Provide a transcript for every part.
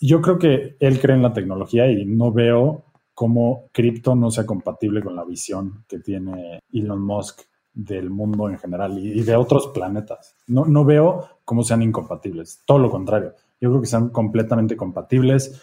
yo creo que él cree en la tecnología y no veo cómo cripto no sea compatible con la visión que tiene Elon Musk del mundo en general y, de otros planetas. No, no veo cómo sean incompatibles, todo lo contrario. Yo creo que sean completamente compatibles.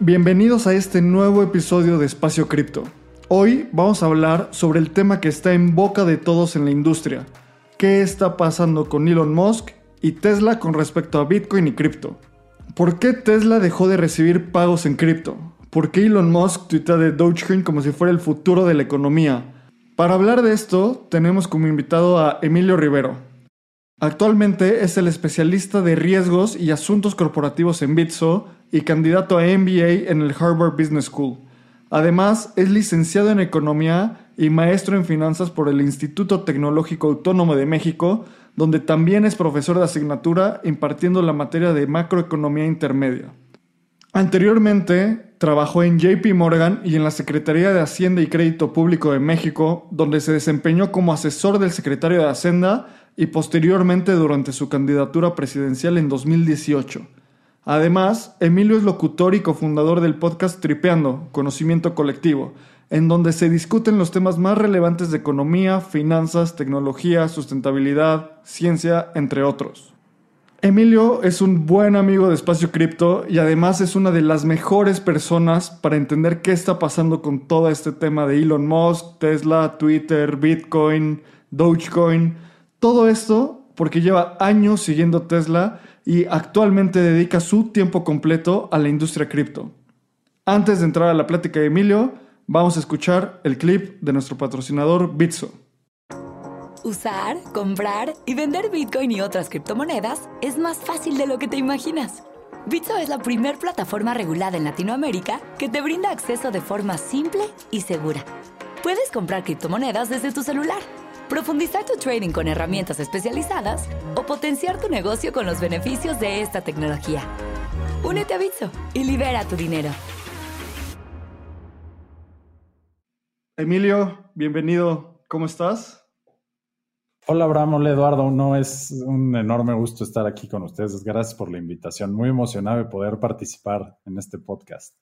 bienvenidos a este nuevo episodio de Espacio Cripto. Hoy vamos a hablar sobre el tema que está en boca de todos en la industria. ¿Qué está pasando con Elon Musk y Tesla con respecto a Bitcoin y cripto? ¿Por qué Tesla dejó de recibir pagos en cripto? ¿Por qué Elon Musk tuitea de Dogecoin como si fuera el futuro de la economía? Para hablar de esto, tenemos como invitado a Emilio Rivero. Actualmente es el especialista de riesgos y asuntos corporativos en Bitso y candidato a MBA en el Harvard Business School. Además, es licenciado en Economía y maestro en Finanzas por el Instituto Tecnológico Autónomo de México, donde también es profesor de asignatura impartiendo la materia de macroeconomía intermedia. Anteriormente, trabajó en JP Morgan y en la Secretaría de Hacienda y Crédito Público de México, donde se desempeñó como asesor del secretario de Hacienda y posteriormente durante su candidatura presidencial en 2018. Además, Emilio es locutor y cofundador del podcast Tripeando, Conocimiento Colectivo, en donde se discuten los temas más relevantes de economía, finanzas, tecnología, sustentabilidad, ciencia, entre otros. Emilio es un buen amigo de Espacio Cripto y además es una de las mejores personas para entender qué está pasando con todo este tema de Elon Musk, Tesla, Twitter, Bitcoin, Dogecoin. Todo esto porque lleva años siguiendo Tesla y actualmente dedica su tiempo completo a la industria cripto. Antes de entrar a la plática de Emilio, vamos a escuchar el clip de nuestro patrocinador Bitso. Usar, comprar y vender Bitcoin y otras criptomonedas es más fácil de lo que te imaginas. Bitso es la primer plataforma regulada en Latinoamérica que te brinda acceso de forma simple y segura. Puedes comprar criptomonedas desde tu celular, profundizar tu trading con herramientas especializadas o potenciar tu negocio con los beneficios de esta tecnología. Únete a Bitso y libera tu dinero. Emilio, bienvenido. ¿Cómo estás? Hola Abraham, hola Eduardo, no es un enorme gusto estar aquí con ustedes. Gracias por la invitación. Muy emocionado de poder participar en este podcast.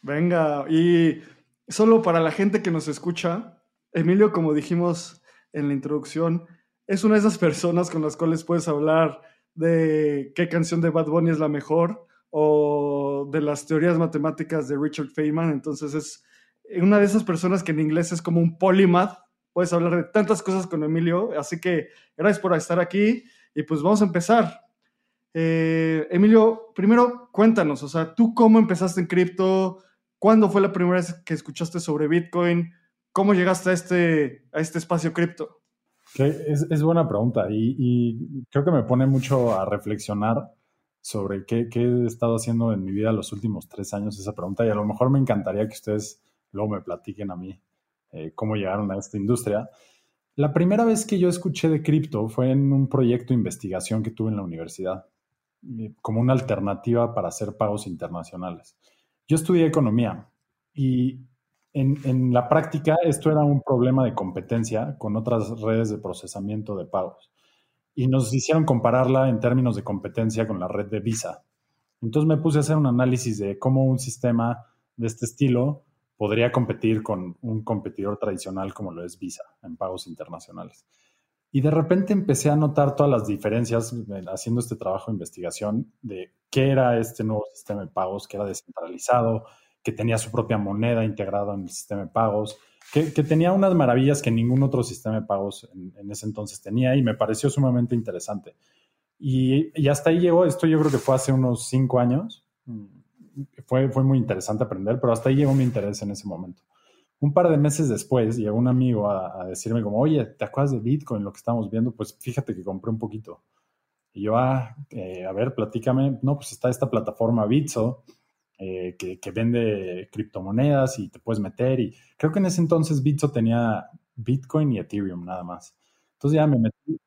Venga, y solo para la gente que nos escucha, Emilio, como dijimos en la introducción, es una de esas personas con las cuales puedes hablar de qué canción de Bad Bunny es la mejor o de las teorías matemáticas de Richard Feynman. Entonces es una de esas personas que en inglés es como un polymath puedes hablar de tantas cosas con Emilio. Así que gracias por estar aquí y pues vamos a empezar. Eh, Emilio, primero cuéntanos, o sea, ¿tú cómo empezaste en cripto? ¿Cuándo fue la primera vez que escuchaste sobre Bitcoin? ¿Cómo llegaste a este, a este espacio cripto? Es, buena pregunta y, creo que me pone mucho a reflexionar sobre qué, qué, he estado haciendo en mi vida los últimos tres años esa pregunta y a lo mejor me encantaría que ustedes luego me platiquen a mí eh, cómo llegaron a esta industria. La primera vez que yo escuché de cripto fue en un proyecto de investigación que tuve en la universidad, como una alternativa para hacer pagos internacionales. Yo estudié economía y en, la práctica esto era un problema de competencia con otras redes de procesamiento de pagos. Y nos hicieron compararla en términos de competencia con la red de Visa. Entonces me puse a hacer un análisis de cómo un sistema de este estilo podría competir con un competidor tradicional como lo es Visa en pagos internacionales. Y de repente empecé a notar todas las diferencias eh, haciendo este trabajo de investigación de qué era este nuevo sistema de pagos, que era descentralizado, que tenía su propia moneda integrada en el sistema de pagos, que, tenía unas maravillas que ningún otro sistema de pagos en, ese entonces tenía y me pareció sumamente interesante. Y, y, hasta ahí llegó, esto yo creo que fue hace unos cinco años, fue, fue muy interesante aprender, pero hasta ahí llegó mi interés en ese momento. un par de meses después llegó un amigo a, decirme como, oye, ¿te acuerdas de Bitcoin, lo que estamos viendo? Pues fíjate que compré un poquito. Y yo, ah, eh, a ver, platícame. No, pues está esta plataforma Bitso eh, que, que, vende criptomonedas y te puedes meter. Y creo que en ese entonces Bitso tenía Bitcoin y Ethereum nada más. Entonces ya me metí.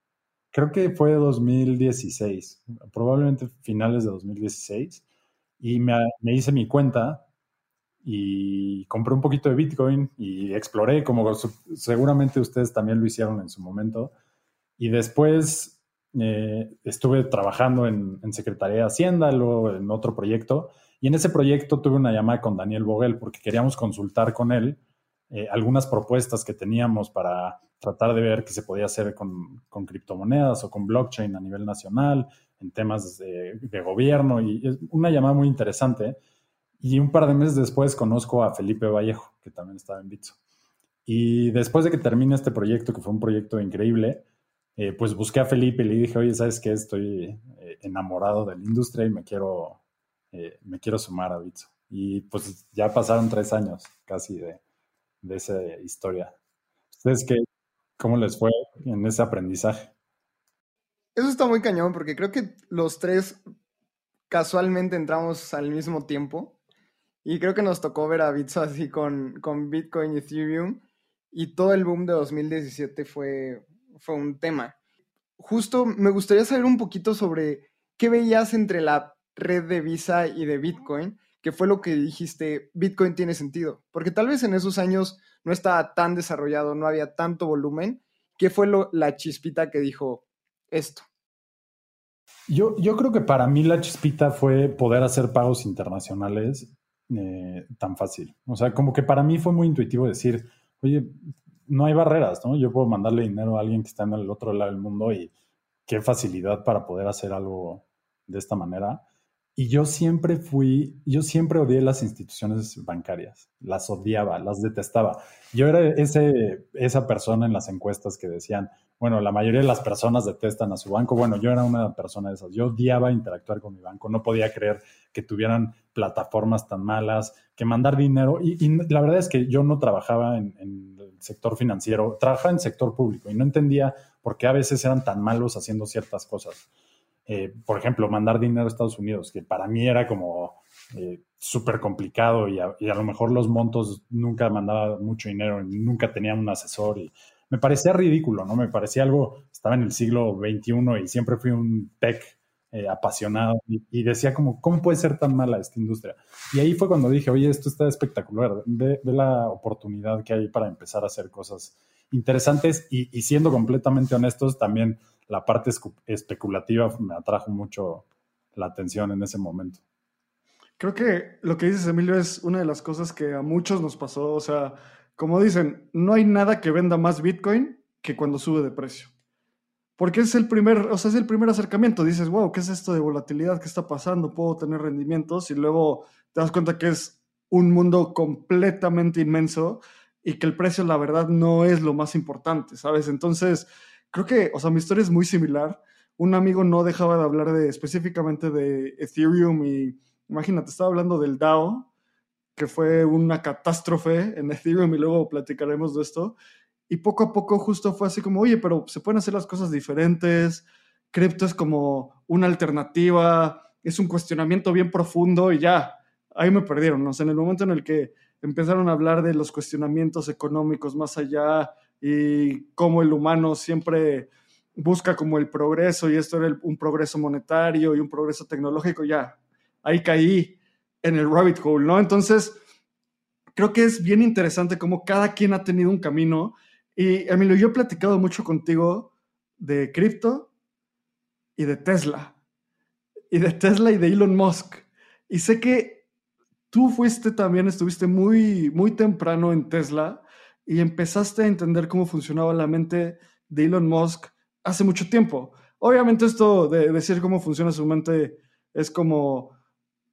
Creo que fue 2016, probablemente finales de 2016. Y me, hice mi cuenta y compré un poquito de Bitcoin y exploré, como seguramente ustedes también lo hicieron en su momento. Y después eh, estuve trabajando en, Secretaría de Hacienda, luego en otro proyecto. Y en ese proyecto tuve una llamada con Daniel Vogel porque queríamos consultar con él eh, algunas propuestas que teníamos para tratar de ver qué se podía hacer con, con criptomonedas o con blockchain a nivel nacional, en temas de, gobierno. Y es una llamada muy interesante. Y un par de meses después conozco a Felipe Vallejo, que también estaba en Bitso. Y después de que termine este proyecto, que fue un proyecto increíble, eh, pues busqué a Felipe y le dije, oye, ¿sabes qué? Estoy eh, enamorado de la industria y me quiero, eh, me quiero sumar a Bitso. Y pues ya pasaron tres años casi de, de esa historia. ¿Ustedes qué? ¿Cómo les fue en ese aprendizaje? Eso está muy cañón porque creo que los tres casualmente entramos al mismo tiempo. Y creo que nos tocó ver a Bitso así con, con Bitcoin y Ethereum. Y todo el boom de 2017 fue, fue un tema. Justo me gustaría saber un poquito sobre qué veías entre la red de Visa y de Bitcoin, que fue lo que dijiste, Bitcoin tiene sentido. Porque tal vez en esos años no estaba tan desarrollado, no había tanto volumen. ¿Qué fue lo, la chispita que dijo esto? Yo, yo creo que para mí la chispita fue poder hacer pagos internacionales eh, tan fácil. O sea, como que para mí fue muy intuitivo decir, oye, no hay barreras, ¿no? Yo puedo mandarle dinero a alguien que está en el otro lado del mundo y qué facilidad para poder hacer algo de esta manera. Y yo siempre fui, yo siempre odié las instituciones bancarias, las odiaba, las detestaba. Yo era ese, esa persona en las encuestas que decían, bueno, la mayoría de las personas detestan a su banco. Bueno, yo era una persona de esas. Yo odiaba interactuar con mi banco. No podía creer que tuvieran plataformas tan malas, que mandar dinero. Y, la verdad es que yo no trabajaba en, el sector financiero, trabajaba en el sector público y no entendía por qué a veces eran tan malos haciendo ciertas cosas. Eh, por ejemplo, mandar dinero a Estados Unidos, que para mí era como eh, súper complicado y a, y a, lo mejor los montos nunca mandaba mucho dinero, nunca tenía un asesor y me parecía ridículo, ¿no? Me parecía algo, estaba en el siglo XXI y siempre fui un tech eh, apasionado y, decía como, ¿cómo puede ser tan mala esta industria? Y ahí fue cuando dije, oye, esto está espectacular, ve, la oportunidad que hay para empezar a hacer cosas interesantes y, y siendo completamente honestos, también la parte especulativa me atrajo mucho la atención en ese momento. Creo que lo que dices, Emilio, es una de las cosas que a muchos nos pasó. O sea, como dicen, no hay nada que venda más Bitcoin que cuando sube de precio. Porque es el primer, o sea, es el primer acercamiento. Dices, wow, ¿qué es esto de volatilidad? ¿Qué está pasando? ¿Puedo tener rendimientos? Y luego te das cuenta que es un mundo completamente inmenso y que el precio, la verdad, no es lo más importante, ¿sabes? Entonces, creo que, o sea, mi historia es muy similar. Un amigo no dejaba de hablar de específicamente de Ethereum y, imagínate, estaba hablando del DAO que fue una catástrofe en Ethereum y luego platicaremos de esto. Y poco a poco justo fue así como, oye, pero se pueden hacer las cosas diferentes, cripto es como una alternativa, es un cuestionamiento bien profundo y ya, ahí me perdieron, ¿no? en el momento en el que empezaron a hablar de los cuestionamientos económicos más allá y cómo el humano siempre busca como el progreso y esto era un progreso monetario y un progreso tecnológico, ya, ahí caí en el rabbit hole, ¿no? Entonces, creo que es bien interesante cómo cada quien ha tenido un camino. Y Emilio, yo he platicado mucho contigo de cripto y de Tesla. Y de Tesla y de Elon Musk. Y sé que tú fuiste también, estuviste muy, muy temprano en Tesla y empezaste a entender cómo funcionaba la mente de Elon Musk hace mucho tiempo. Obviamente esto de decir cómo funciona su mente es como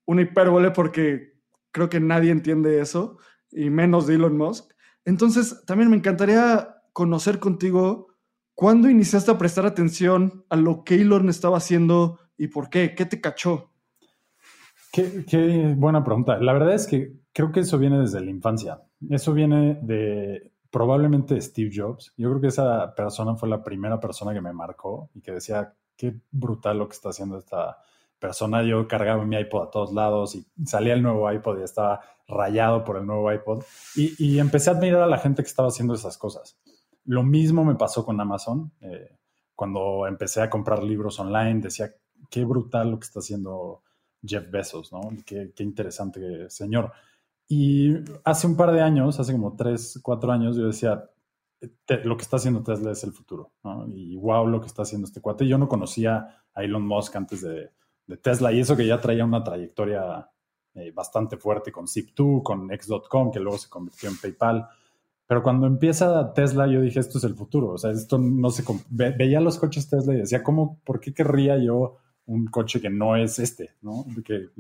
una hipérbole porque creo que nadie entiende eso, y menos Elon Musk. Entonces, también me encantaría conocer contigo cuándo iniciaste a prestar atención a lo que Elon estaba haciendo y por qué, qué te cachó. Qué, buena pregunta. La verdad es que creo que eso viene desde la infancia. Eso viene de probablemente Steve Jobs. Yo creo que esa persona fue la primera persona que me marcó y que decía, qué brutal lo que está haciendo esta persona. Yo cargaba mi iPod a todos lados y salía el nuevo iPod y estaba rayado por el nuevo iPod. Y, empecé a admirar a la gente que estaba haciendo esas cosas. Lo mismo me pasó con Amazon. Eh, cuando empecé a comprar libros online, decía, qué brutal lo que está haciendo Jeff Bezos, ¿no? Qué, qué interesante señor. Y hace un par de años, hace como tres, cuatro años, yo decía, lo que está haciendo Tesla es el futuro. Y wow, lo que está haciendo este cuate. Yo no conocía a Elon Musk antes de, Tesla y eso que ya traía una trayectoria eh, bastante fuerte con Zip2, con X.com, que luego se convirtió en PayPal. Pero cuando empieza Tesla, yo dije, esto es el futuro. O sea, esto no se... veía los coches Tesla y decía, ¿cómo, por qué querría yo un coche que no es este, ¿no? Que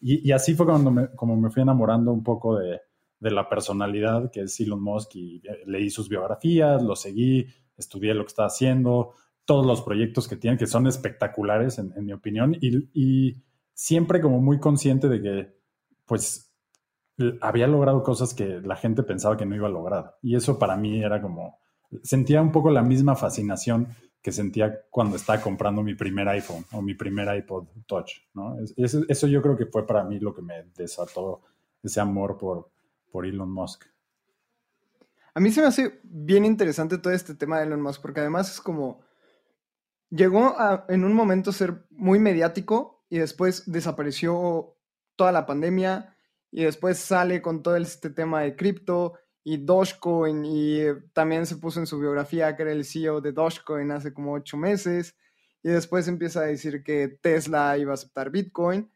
y, así fue cuando me, como me fui enamorando un poco de, la personalidad que es Elon Musk y eh, leí sus biografías, lo seguí, estudié lo que está haciendo, todos los proyectos que tiene, que son espectaculares en, mi opinión, y, siempre como muy consciente de que pues había logrado cosas que la gente pensaba que no iba a lograr. Y eso para mí era como, sentía un poco la misma fascinación que sentía cuando estaba comprando mi primer iPhone o mi primer iPod Touch, ¿no? Eso, yo creo que fue para mí lo que me desató ese amor por, por Elon Musk. A mí se me hace bien interesante todo este tema de Elon Musk, porque además es como, llegó en un momento a ser muy mediático y después desapareció toda la pandemia y después sale con todo este tema de cripto y Dogecoin y eh, también se puso en su biografía que era el CEO de Dogecoin hace como ocho meses y después empieza a decir que Tesla iba a aceptar Bitcoin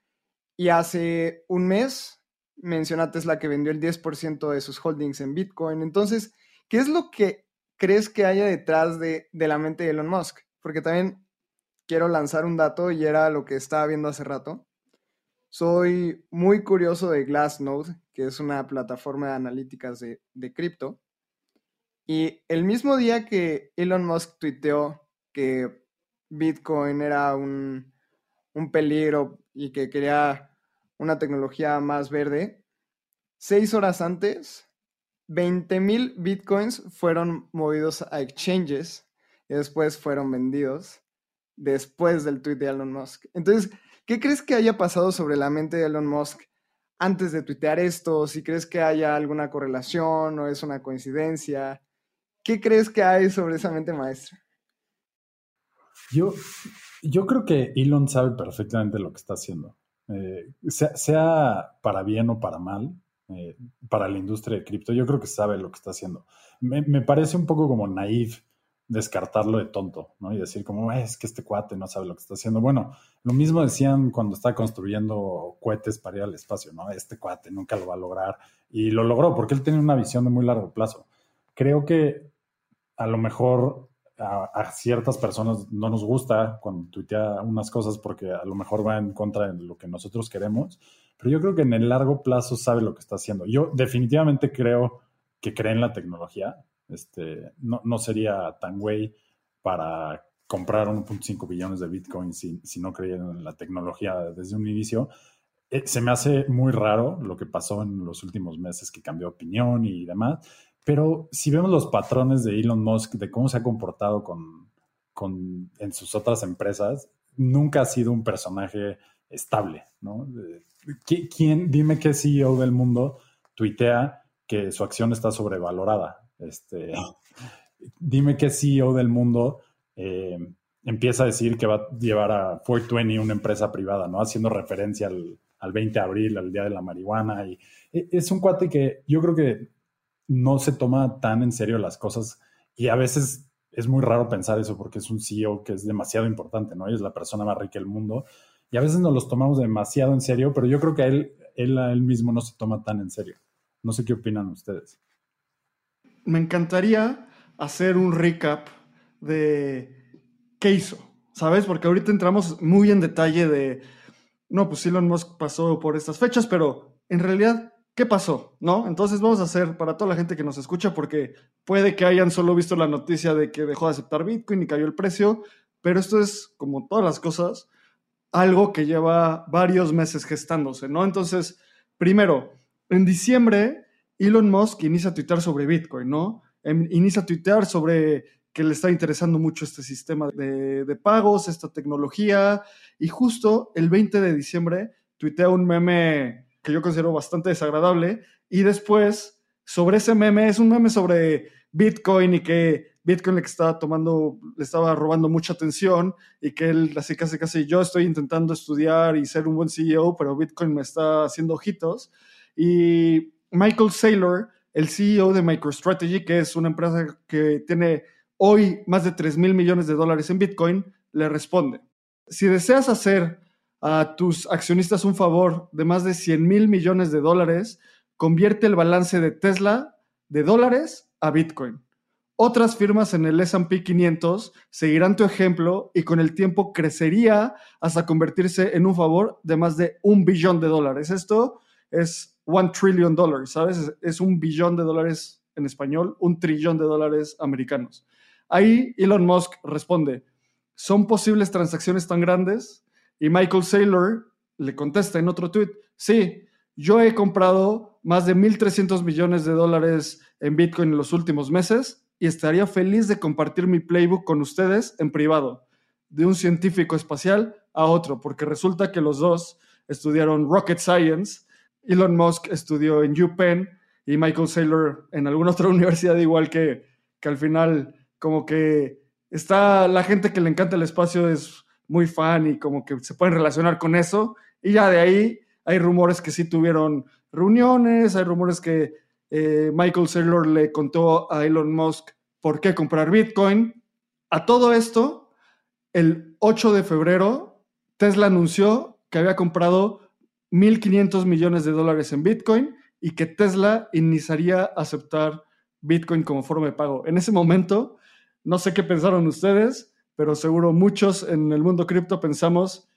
y hace un mes menciona Tesla que vendió el 10% de sus holdings en Bitcoin. Entonces, ¿qué es lo que crees que haya detrás de, de la mente de Elon Musk? Porque también quiero lanzar un dato y era lo que estaba viendo hace rato. Soy muy curioso de Glassnode, que es una plataforma de analíticas de, cripto. Y el mismo día que Elon Musk tuiteó que Bitcoin era un, un peligro y que quería una tecnología más verde, seis horas antes, 20 mil bitcoins fueron movidos a exchanges y después fueron vendidos después del tweet de Elon Musk. Entonces, ¿Qué crees que haya pasado sobre la mente de Elon Musk antes de tuitear esto? Si crees que haya alguna correlación o es una coincidencia. ¿Qué crees que hay sobre esa mente maestra? Yo, yo creo que Elon sabe perfectamente lo que está haciendo. Eh, sea, para bien o para mal, eh, para la industria de cripto, yo creo que sabe lo que está haciendo. Me, me parece un poco como naive descartarlo de tonto, ¿no? Y decir como, es que este cuate no sabe lo que está haciendo. Bueno, lo mismo decían cuando estaba construyendo cohetes para ir al espacio, ¿no? Este cuate nunca lo va a lograr. Y lo logró porque él tiene una visión de muy largo plazo. Creo que a lo mejor a, ciertas personas no nos gusta cuando tuitea unas cosas porque a lo mejor va en contra de lo que nosotros queremos, pero yo creo que en el largo plazo sabe lo que está haciendo. Yo definitivamente creo que cree en la tecnología, este, no, no sería tan güey para comprar 1.5 billones de Bitcoin si, si, no creyeran en la tecnología desde un inicio. Eh, se me hace muy raro lo que pasó en los últimos meses, que cambió opinión y demás. Pero si vemos los patrones de Elon Musk, de cómo se ha comportado con, con, en sus otras empresas, nunca ha sido un personaje estable, ¿no? ¿Quién, dime qué CEO del mundo tuitea que su acción está sobrevalorada? Este, dime qué CEO del mundo eh, empieza a decir que va a llevar a 420 una empresa privada, ¿no? Haciendo referencia al, 20 de abril, al Día de la Marihuana. Y e, es un cuate que yo creo que no se toma tan en serio las cosas y a veces es muy raro pensar eso porque es un CEO que es demasiado importante, ¿no? es la persona más rica del mundo y a veces nos los tomamos demasiado en serio, pero yo creo que él, él a él mismo no se toma tan en serio. No sé qué opinan ustedes me encantaría hacer un recap de qué hizo, ¿sabes? Porque ahorita entramos muy en detalle de, no, pues Elon Musk pasó por estas fechas, pero en realidad, ¿qué pasó? ¿No? Entonces vamos a hacer para toda la gente que nos escucha, porque puede que hayan solo visto la noticia de que dejó de aceptar Bitcoin y cayó el precio, pero esto es, como todas las cosas, algo que lleva varios meses gestándose, ¿no? Entonces, primero, en diciembre, Elon Musk inicia a tuitear sobre Bitcoin, ¿no? Em, inicia a tuitear sobre que le está interesando mucho este sistema de, pagos, esta tecnología, y justo el 20 de diciembre tuitea un meme que yo considero bastante desagradable, y después, sobre ese meme, es un meme sobre Bitcoin y que Bitcoin le estaba tomando, le estaba robando mucha atención y que él así casi casi yo estoy intentando estudiar y ser un buen CEO, pero Bitcoin me está haciendo ojitos. Y Michael Saylor, el CEO de MicroStrategy, que es una empresa que tiene hoy más de 3 mil millones de dólares en Bitcoin, le responde, si deseas hacer a tus accionistas un favor de más de 100 mil millones de dólares, convierte el balance de Tesla de dólares a Bitcoin. Otras firmas en el SP 500 seguirán tu ejemplo y con el tiempo crecería hasta convertirse en un favor de más de un billón de dólares. Esto es one trillion dollars, ¿sabes? Es un billón de dólares en español, un trillón de dólares americanos. Ahí Elon Musk responde, ¿son posibles transacciones tan grandes? Y Michael Saylor le contesta en otro tweet, sí, yo he comprado más de 1.300 millones de dólares en Bitcoin en los últimos meses y estaría feliz de compartir mi playbook con ustedes en privado, de un científico espacial a otro, porque resulta que los dos estudiaron Rocket Science. Elon Musk estudió en UPenn y Michael Saylor en alguna otra universidad, igual que, que al final, como que está la gente que le encanta el espacio es muy fan y como que se pueden relacionar con eso. Y ya de ahí hay rumores que sí tuvieron reuniones, hay rumores que eh, Michael Saylor le contó a Elon Musk por qué comprar Bitcoin. A todo esto, el 8 de febrero, Tesla anunció que había comprado 1.500 millones de dólares en Bitcoin y que Tesla iniciaría a aceptar Bitcoin como forma de pago. En ese momento, no sé qué pensaron ustedes, pero seguro muchos en el mundo cripto pensamos,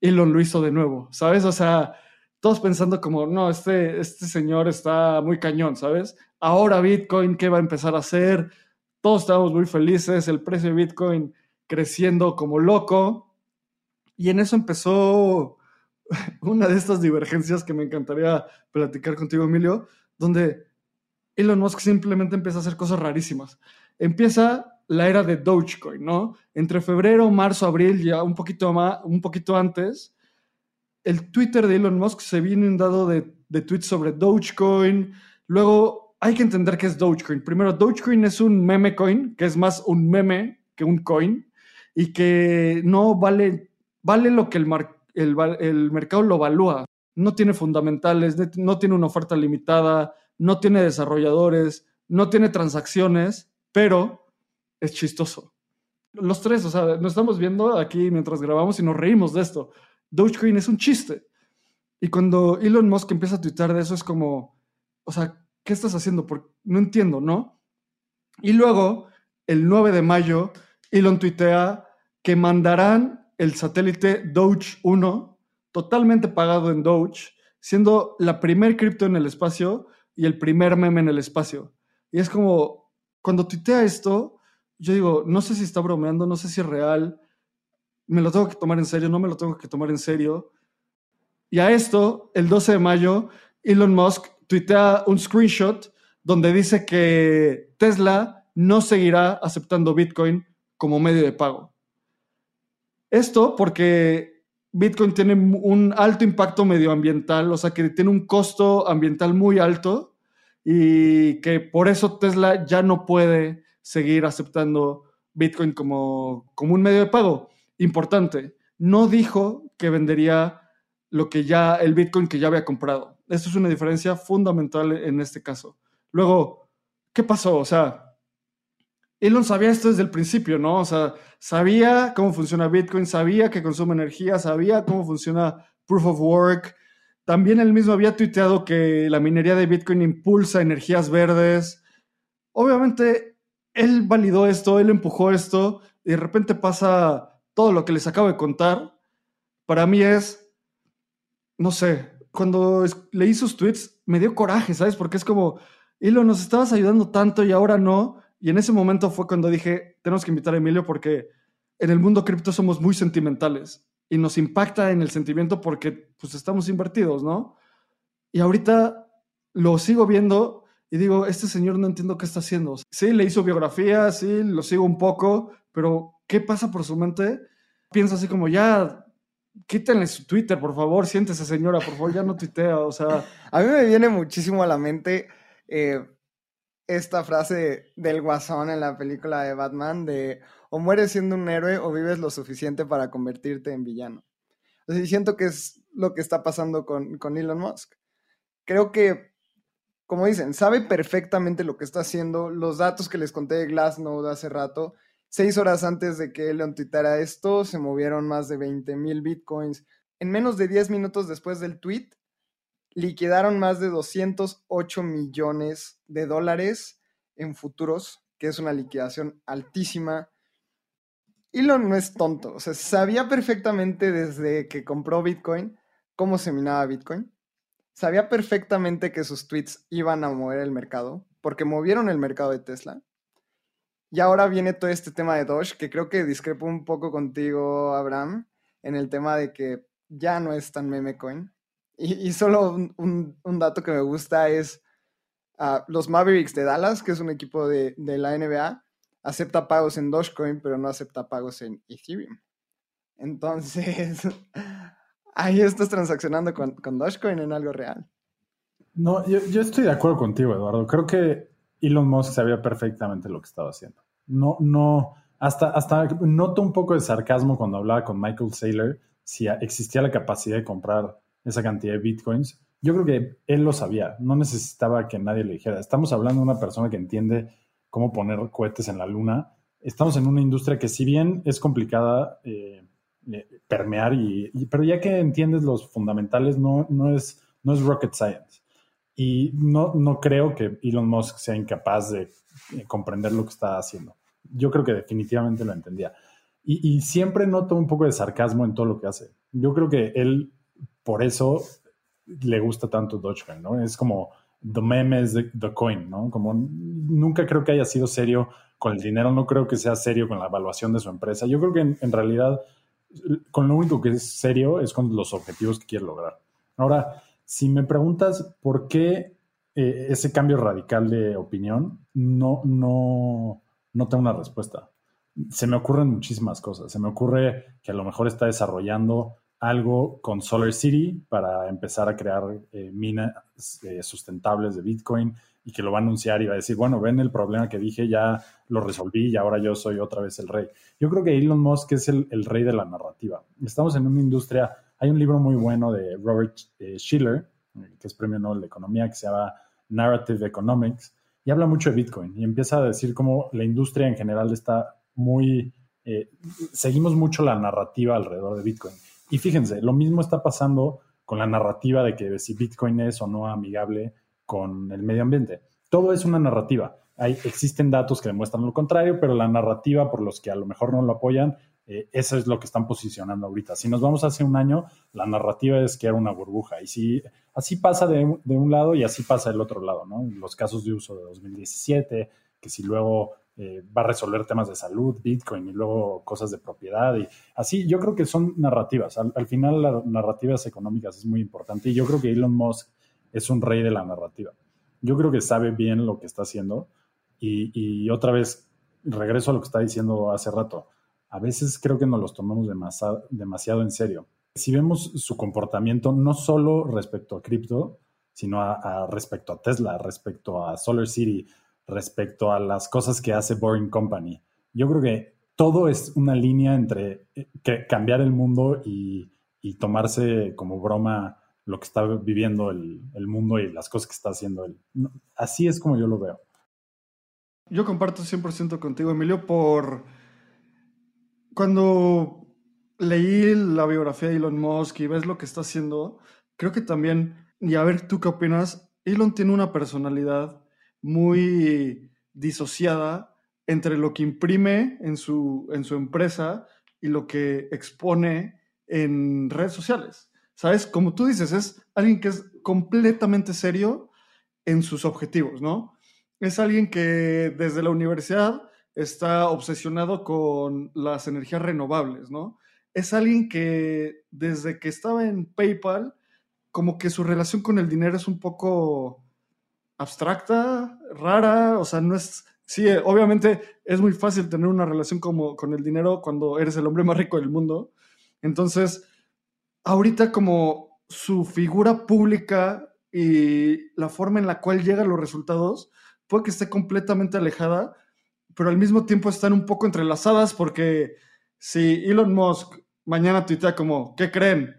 Elon lo hizo de nuevo, ¿sabes? O sea, todos pensando como, no, este, este señor está muy cañón, ¿sabes? Ahora Bitcoin, ¿qué va a empezar a hacer? Todos estamos muy felices, el precio de Bitcoin creciendo como loco. Y en eso empezó una de estas divergencias que me encantaría platicar contigo, Emilio, donde Elon Musk simplemente empieza a hacer cosas rarísimas. Empieza la era de Dogecoin, ¿no? Entre febrero, marzo, abril, ya un poquito, más, un poquito antes, el Twitter de Elon Musk se viene inundado de, de tweets sobre Dogecoin. Luego hay que entender qué es Dogecoin. Primero, Dogecoin es un meme coin, que es más un meme que un coin, y que no vale, vale lo que el, el, mercado lo evalúa. No tiene fundamentales, no tiene una oferta limitada, no tiene desarrolladores, no tiene transacciones, pero es chistoso. Los tres, o sea, nos estamos viendo aquí mientras grabamos y nos reímos de esto. Dogecoin es un chiste. Y cuando Elon Musk empieza a tuitar de eso es como, o sea, ¿qué estás haciendo? Porque no entiendo, ¿no? Y luego, el 9 de mayo, Elon tuitea que mandarán el satélite Doge 1 totalmente pagado en Doge, siendo la primer cripto en el espacio y el primer meme en el espacio. Y es como, cuando tuitea esto, yo digo, no sé si está bromeando, no sé si es real, me lo tengo que tomar en serio, no me lo tengo que tomar en serio. Y a esto, el 12 de mayo, Elon Musk tuitea un screenshot donde dice que Tesla no seguirá aceptando Bitcoin como medio de pago. Esto porque Bitcoin tiene un alto impacto medioambiental, o sea que tiene un costo ambiental muy alto y que por eso Tesla ya no puede seguir aceptando Bitcoin como, como un medio de pago importante, no dijo que vendería lo que ya, el Bitcoin que ya había comprado. Esto es una diferencia fundamental en este caso. Luego, ¿qué pasó? O sea, Elon sabía esto desde el principio, ¿no? O sea, sabía cómo funciona Bitcoin, sabía que consume energía, sabía cómo funciona Proof of Work. También él mismo había tuiteado que la minería de Bitcoin impulsa energías verdes. Obviamente, él validó esto, él empujó esto, y de repente pasa todo lo que les acabo de contar, para mí es, no sé, cuando leí sus tweets me dio coraje, ¿sabes? Porque es como, Hilo, nos estabas ayudando tanto y ahora no. Y en ese momento fue cuando dije, tenemos que invitar a Emilio porque en el mundo cripto somos muy sentimentales y nos impacta en el sentimiento porque pues estamos invertidos, ¿no? Y ahorita lo sigo viendo y digo, este señor no entiendo qué está haciendo. Sí, le hizo biografía, sí, lo sigo un poco, pero ¿qué pasa por su mente? Piensa así como, ya, quítenle su Twitter, por favor, siéntese señora, por favor, ya no tuitea, o sea... A mí me viene muchísimo a la mente eh, esta frase del guasón en la película de Batman de o mueres siendo un héroe o vives lo suficiente para convertirte en villano. O sea, siento que es lo que está pasando con, con Elon Musk. Creo que, como dicen, sabe perfectamente lo que está haciendo. Los datos que les conté de Glassnode hace rato, seis horas antes de que Elon tuitara esto, se movieron más de 20 mil bitcoins. En menos de 10 minutos después del tweet, liquidaron más de 208 millones de dólares en futuros, que es una liquidación altísima. Elon no es tonto, o sea, sabía perfectamente desde que compró Bitcoin cómo se minaba Bitcoin. Sabía perfectamente que sus tweets iban a mover el mercado, porque movieron el mercado de Tesla. Y ahora viene todo este tema de Doge, que creo que discrepo un poco contigo, Abraham, en el tema de que ya no es tan meme coin. Y, solo un, dato que me gusta es uh, los Mavericks de Dallas, que es un equipo de, la NBA, acepta pagos en Dogecoin, pero no acepta pagos en Ethereum. Entonces, ahí estás transaccionando con, con, Dogecoin en algo real. No, yo, yo, estoy de acuerdo contigo, Eduardo. Creo que Elon Musk sabía perfectamente lo que estaba haciendo. No, no, hasta, hasta noto un poco de sarcasmo cuando hablaba con Michael Saylor si existía la capacidad de comprar esa cantidad de bitcoins. Yo creo que él lo sabía, no necesitaba que nadie le dijera. Estamos hablando de una persona que entiende cómo poner cohetes en la luna. Estamos en una industria que si bien es complicada eh, eh, permear, y, pero ya que entiendes los fundamentales, no, no, es, no es rocket science. Y no, no creo que Elon Musk sea incapaz de eh, comprender lo que está haciendo. Yo creo que definitivamente lo entendía. Y, y, siempre noto un poco de sarcasmo en todo lo que hace. Yo creo que él por eso le gusta tanto Dogecoin, ¿no? Es como the memes de the coin, ¿no? Como nunca creo que haya sido serio con el dinero, no creo que sea serio con la evaluación de su empresa. Yo creo que en, realidad con lo único que es serio es con los objetivos que quiere lograr. Ahora, si me preguntas por qué eh, ese cambio radical de opinión, no, no, no tengo una respuesta. Se me ocurren muchísimas cosas. Se me ocurre que a lo mejor está desarrollando algo con Solar City para empezar a crear eh, minas eh, sustentables de Bitcoin y que lo va a anunciar y va a decir, bueno, ven el problema que dije, ya lo resolví y ahora yo soy otra vez el rey. Yo creo que Elon Musk es el, rey de la narrativa. Estamos en una industria, hay un libro muy bueno de Robert eh, Schiller, que es premio Nobel de Economía, que se llama Narrative Economics, y habla mucho de Bitcoin y empieza a decir cómo la industria en general está muy, seguimos mucho la narrativa alrededor de Bitcoin y fíjense, lo mismo está pasando con la narrativa de que si Bitcoin es o no amigable con el medio ambiente. Todo es una narrativa. Hay, existen datos que demuestran lo contrario, pero la narrativa por los que a lo mejor no lo apoyan, eh, eso es lo que están posicionando ahorita. Si nos vamos hace un año, la narrativa es que era una burbuja. Y si así pasa de, de un lado y así pasa del otro lado, ¿no? Los casos de uso de 2017, que si luego eh, va a resolver temas de salud, Bitcoin y luego cosas de propiedad y así. Yo creo que son narrativas. Al, final, las narrativas económicas es muy importante y yo creo que Elon Musk es un rey de la narrativa. Yo creo que sabe bien lo que está haciendo y, otra vez regreso a lo que está diciendo hace rato. A veces creo que nos los tomamos demasiado, en serio. Si vemos su comportamiento, no solo respecto a cripto, sino respecto a Tesla, respecto a Solar City, respecto a las cosas que hace Boring Company. Yo creo que todo es una línea entre eh, cambiar el mundo y, tomarse como broma lo que está viviendo el, mundo y las cosas que está haciendo él. Así es como yo lo veo. Yo comparto 100% contigo, Emilio, por cuando leí la biografía de Elon Musk y ves lo que está haciendo, creo que también, y a ver tú qué opinas, Elon tiene una personalidad muy disociada entre lo que imprime en su, en su empresa y lo que expone en redes sociales. ¿Sabes? Como tú dices, es alguien que es completamente serio en sus objetivos, ¿no? Es alguien que desde la universidad está obsesionado con las energías renovables, ¿no? Es alguien que desde que estaba en PayPal, como que su relación con el dinero es un poco abstracta, rara, o sea, no es... Sí, eh, obviamente es muy fácil tener una relación como con el dinero cuando eres el hombre más rico del mundo. Entonces, ahorita como su figura pública y la forma en la cual llegan los resultados puede que esté completamente alejada, pero al mismo tiempo están un poco entrelazadas porque si Elon Musk mañana tuitea como, ¿qué creen?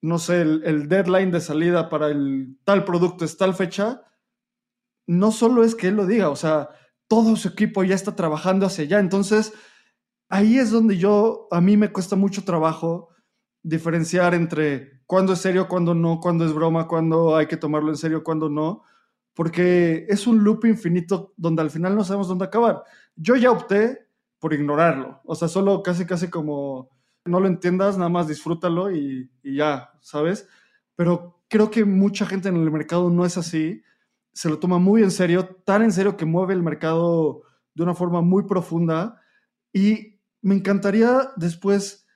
No sé, el, deadline de salida para el tal producto es tal fecha, no solo es que él lo diga, o sea, todo su equipo ya está trabajando hacia allá. Entonces, ahí es donde yo, a mí me cuesta mucho trabajo diferenciar entre cuándo es serio, cuándo no, cuándo es broma, cuándo hay que tomarlo en serio, cuándo no, porque es un loop infinito donde al final no sabemos dónde acabar. Yo ya opté por ignorarlo, o sea, solo casi, casi como no lo entiendas, nada más disfrútalo y, y ya, ¿sabes? Pero creo que mucha gente en el mercado no es así, se lo toma muy en serio, tan en serio que mueve el mercado de una forma muy profunda y me encantaría después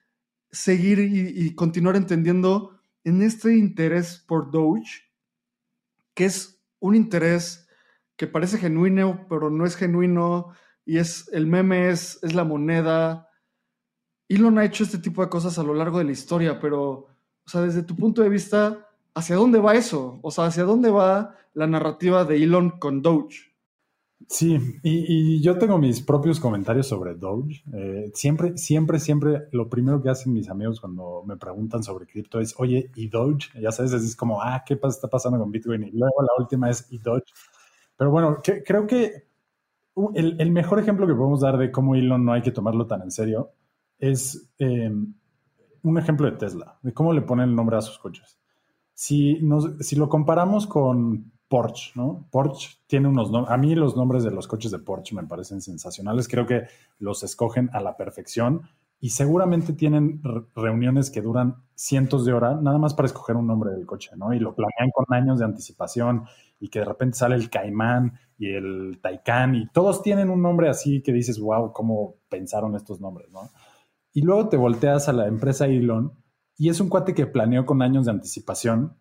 seguir y, continuar entendiendo en este interés por Doge, que es un interés que parece genuino, pero no es genuino, y es el meme es, es la moneda. Elon ha hecho este tipo de cosas a lo largo de la historia, pero, o sea, desde tu punto de vista, ¿hacia dónde va eso? O sea, ¿hacia dónde va la narrativa de Elon con Doge? Sí, y, yo tengo mis propios comentarios sobre Doge. Eh, siempre, siempre, siempre lo primero que hacen mis amigos cuando me preguntan sobre cripto es, oye, ¿y Doge? Ya sabes, es como, ah, ¿qué está pasando con Bitcoin? Y luego la última es, ¿y Doge? Pero bueno, creo que el, mejor ejemplo que podemos dar de cómo Elon no hay que tomarlo tan en serio es em, un ejemplo de Tesla, de cómo le ponen el nombre a sus coches. Si, si lo comparamos con Porsche, ¿no? Porsche tiene unos nombres, a mí los nombres de los coches de Porsche me parecen sensacionales, creo que los escogen a la perfección y seguramente tienen reuniones que duran cientos de horas, nada más para escoger un nombre del coche, ¿no? Y lo planean con años de anticipación y que de repente sale el Caimán y el Taycan y todos tienen un nombre así que dices, wow, ¿cómo pensaron estos nombres, ¿no? Y luego te volteas a la empresa Elon y es un cuate que planeó con años de anticipación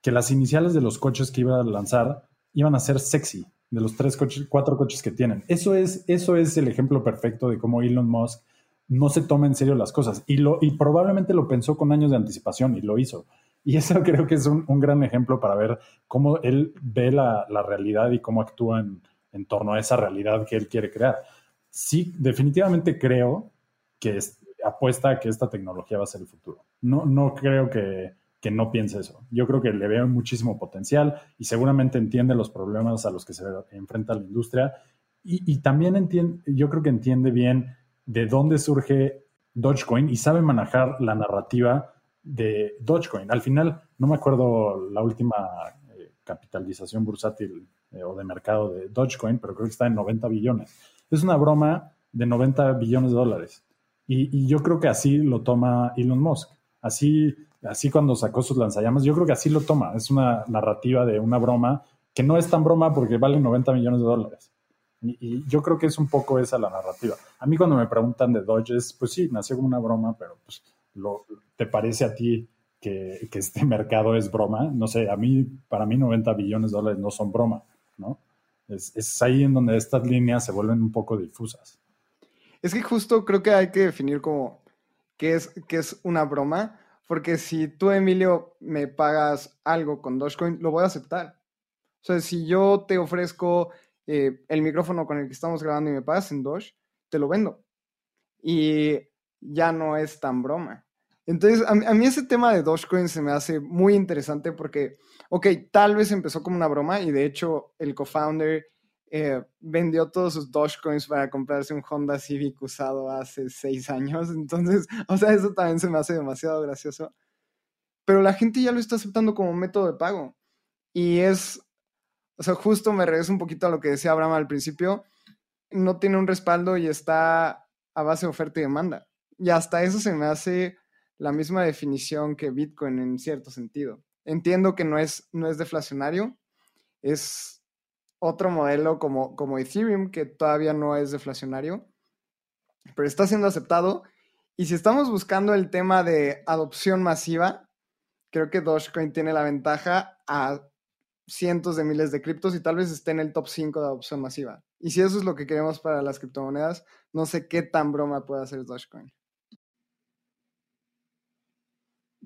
que las iniciales de los coches que iba a lanzar iban a ser sexy, de los tres coches, cuatro coches que tienen. Eso es, eso es el ejemplo perfecto de cómo Elon Musk no se toma en serio las cosas. Y, lo, y probablemente lo pensó con años de anticipación y lo hizo. Y eso creo que es un, gran ejemplo para ver cómo él ve la, realidad y cómo actúa en, en, torno a esa realidad que él quiere crear. Sí, definitivamente creo que apuesta a que esta tecnología va a ser el futuro. No, no creo que, que no piense eso. Yo creo que le veo muchísimo potencial y seguramente entiende los problemas a los que se enfrenta la industria y, también entiende, yo creo que entiende bien de dónde surge Dogecoin y sabe manejar la narrativa de Dogecoin. Al final, no me acuerdo la última eh, capitalización bursátil eh, o de mercado de Dogecoin, pero creo que está en 90 billones. Es una broma de 90 billones de dólares. Y, yo creo que así lo toma Elon Musk. Así así cuando sacó sus lanzallamas, yo creo que así lo toma. Es una narrativa de una broma que no es tan broma porque vale 90 millones de dólares. Y, yo creo que es un poco esa la narrativa. A mí cuando me preguntan de Dodges, pues sí, nació como una broma, pero pues, lo, ¿te parece a ti que, este mercado es broma? No sé, a mí, para mí 90 billones de dólares no son broma, ¿no? Es, es ahí en donde estas líneas se vuelven un poco difusas. Es que justo creo que hay que definir como qué es, qué es una broma porque si tú, Emilio, me pagas algo con Dogecoin, lo voy a aceptar. O sea, si yo te ofrezco eh, el micrófono con el que estamos grabando y me pagas en Doge, te lo vendo. Y ya no es tan broma. Entonces, a, mí ese tema de Dogecoin se me hace muy interesante porque, ok, tal vez empezó como una broma y de hecho el co-founder eh, vendió todos sus Dogecoins para comprarse un Honda Civic usado hace seis años. Entonces, o sea, eso también se me hace demasiado gracioso. Pero la gente ya lo está aceptando como método de pago. Y es, o sea, justo me regreso un poquito a lo que decía Abraham al principio. No tiene un respaldo y está a base de oferta y demanda. Y hasta eso se me hace la misma definición que Bitcoin en cierto sentido. Entiendo que no es, no es deflacionario, es otro modelo como, como Ethereum, que todavía no es deflacionario, pero está siendo aceptado. Y si estamos buscando el tema de adopción masiva, creo que Dogecoin tiene la ventaja a cientos de miles de criptos y tal vez esté en el top 5 de adopción masiva. Y si eso es lo que queremos para las criptomonedas, no sé qué tan broma puede hacer Dogecoin.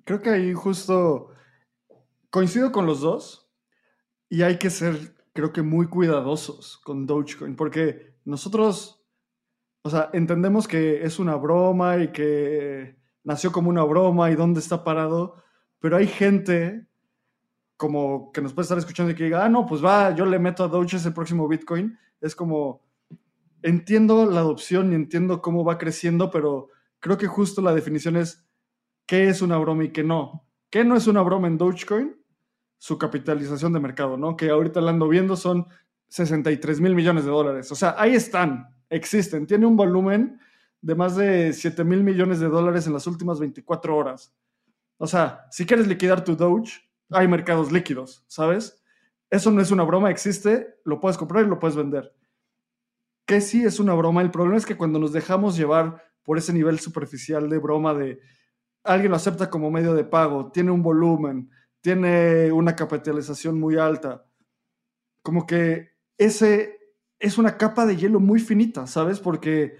Creo que ahí justo coincido con los dos y hay que ser, creo que muy cuidadosos con Dogecoin porque nosotros, o sea, entendemos que es una broma y que nació como una broma y dónde está parado, pero hay gente como que nos puede estar escuchando y que diga, ah, no, pues va, yo le meto a Doge ese próximo Bitcoin. Es como, entiendo la adopción y entiendo cómo va creciendo, pero creo que justo la definición es qué es una broma y qué no. ¿Qué no es una broma en Dogecoin? Su capitalización de mercado, ¿no? Que ahorita la ando viendo son 63 mil millones de dólares. O sea, ahí están, existen. Tiene un volumen de más de 7 mil millones de dólares en las últimas 24 horas. O sea, si quieres liquidar tu Doge, hay mercados líquidos, ¿sabes? Eso no es una broma, existe, lo puedes comprar y lo puedes vender. Que sí es una broma, el problema es que cuando nos dejamos llevar por ese nivel superficial de broma de alguien lo acepta como medio de pago, tiene un volumen, tiene una capitalización muy alta, como que ese es una capa de hielo muy finita, ¿sabes? Porque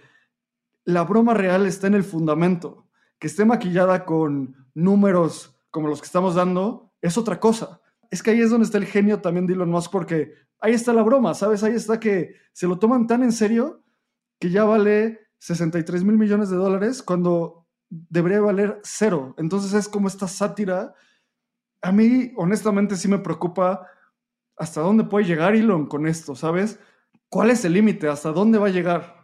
la broma real está en el fundamento, que esté maquillada con números como los que estamos dando, es otra cosa. Es que ahí es donde está el genio también de Elon Musk, porque ahí está la broma, ¿sabes? Ahí está que se lo toman tan en serio que ya vale 63 mil millones de dólares cuando debería valer cero. Entonces es como esta sátira. A mí, honestamente, sí me preocupa hasta dónde puede llegar Elon con esto, ¿sabes? ¿Cuál es el límite? ¿Hasta dónde va a llegar?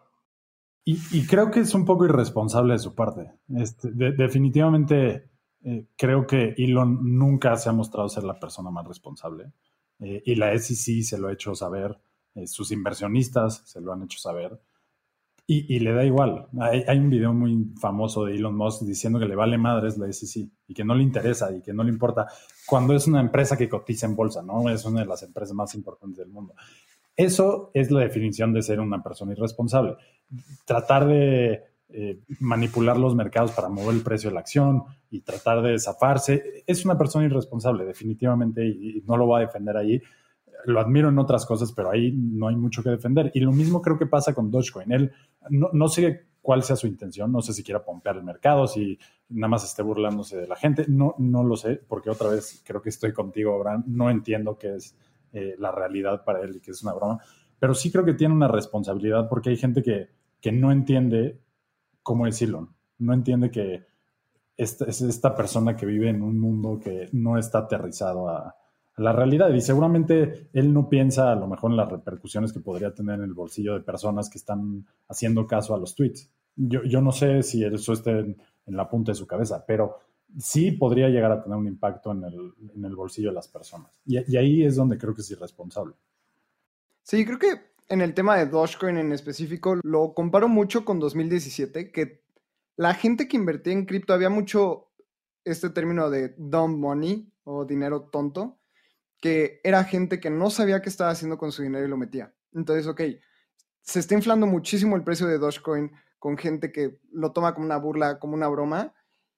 Y, creo que es un poco irresponsable de su parte. Este, definitivamente eh, creo que Elon nunca se ha mostrado ser la persona más responsable eh, y la SEC se lo ha hecho saber, eh, sus inversionistas se lo han hecho saber y, le da igual. Hay, un video muy famoso de Elon Musk diciendo que le vale madres la SEC y que no le interesa y que no le importa cuando es una empresa que cotiza en bolsa, ¿no? Es una de las empresas más importantes del mundo. Eso es la definición de ser una persona irresponsable. Tratar de eh, manipular los mercados para mover el precio de la acción y tratar de zafarse. Es una persona irresponsable, definitivamente, y, no lo voy a defender ahí. Lo admiro en otras cosas, pero ahí no hay mucho que defender. Y lo mismo creo que pasa con Dogecoin. Él no, no sé cuál sea su intención, no sé si quiera pompear el mercado, si nada más esté burlándose de la gente, no, no lo sé, porque otra vez creo que estoy contigo, Abraham, no entiendo qué es eh, la realidad para él y que es una broma, pero sí creo que tiene una responsabilidad porque hay gente que, que no entiende cómo es Elon. No entiende que esta, es esta persona que vive en un mundo que no está aterrizado a, la realidad. Y seguramente él no piensa a lo mejor en las repercusiones que podría tener en el bolsillo de personas que están haciendo caso a los tweets. Yo, yo no sé si eso esté en, la punta de su cabeza, pero sí podría llegar a tener un impacto en el, en el bolsillo de las personas. Y, y, ahí es donde creo que es irresponsable. Sí, creo que en el tema de Dogecoin en específico, lo comparo mucho con 2017, que la gente que invertía en cripto había mucho este término de dumb money o dinero tonto, que era gente que no sabía qué estaba haciendo con su dinero y lo metía. Entonces, ok, se está inflando muchísimo el precio de Dogecoin con gente que lo toma como una burla, como una broma.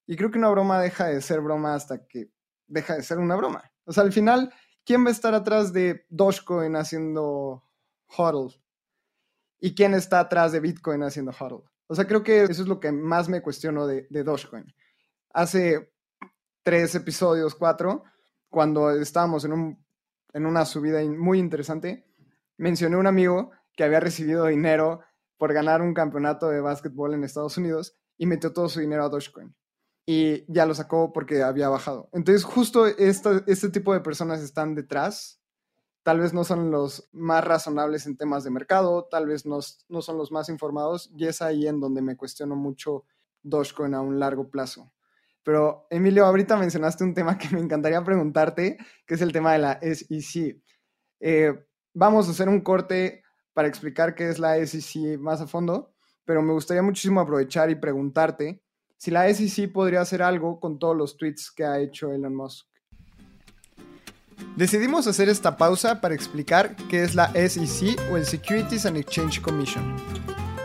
Y creo que una broma deja de ser broma hasta que deja de ser una broma. O sea, al final, ¿quién va a estar atrás de Dogecoin haciendo HODL. ¿Y quién está atrás de Bitcoin haciendo HODL? O sea, creo que eso es lo que más me cuestiono de, Dogecoin. Hace tres episodios, cuatro, cuando estábamos en, un, en una subida muy interesante, mencioné a un amigo que había recibido dinero por ganar un campeonato de básquetbol en Estados Unidos y metió todo su dinero a Dogecoin. Y ya lo sacó porque había bajado. Entonces, justo este tipo de personas están detrás tal vez no son los más razonables en temas de mercado, tal vez no, no son los más informados, y es ahí en donde me cuestiono mucho Dogecoin a un largo plazo. Pero, Emilio, ahorita mencionaste un tema que me encantaría preguntarte, que es el tema de la SEC. Eh, vamos a hacer un corte para explicar qué es la SEC más a fondo, pero me gustaría muchísimo aprovechar y preguntarte si la SEC podría hacer algo con todos los tweets que ha hecho Elon Musk. Decidimos hacer esta pausa para explicar qué es la SEC o el Securities and Exchange Commission.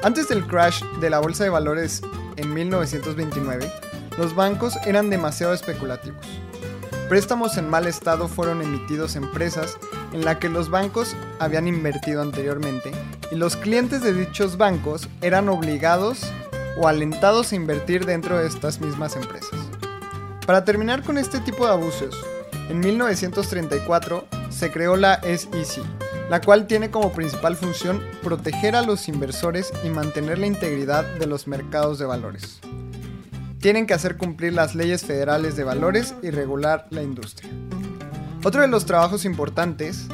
Antes del crash de la bolsa de valores en 1929, los bancos eran demasiado especulativos. préstamos en mal estado fueron emitidos a empresas en la que los bancos habían invertido anteriormente y los clientes de dichos bancos eran obligados o alentados a invertir dentro de estas mismas empresas. Para terminar con este tipo de abusos, en 1934 se creó la SEC, la cual tiene como principal función proteger a los inversores y mantener la integridad de los mercados de valores. Tienen que hacer cumplir las leyes federales de valores y regular la industria. Otro de los trabajos importantes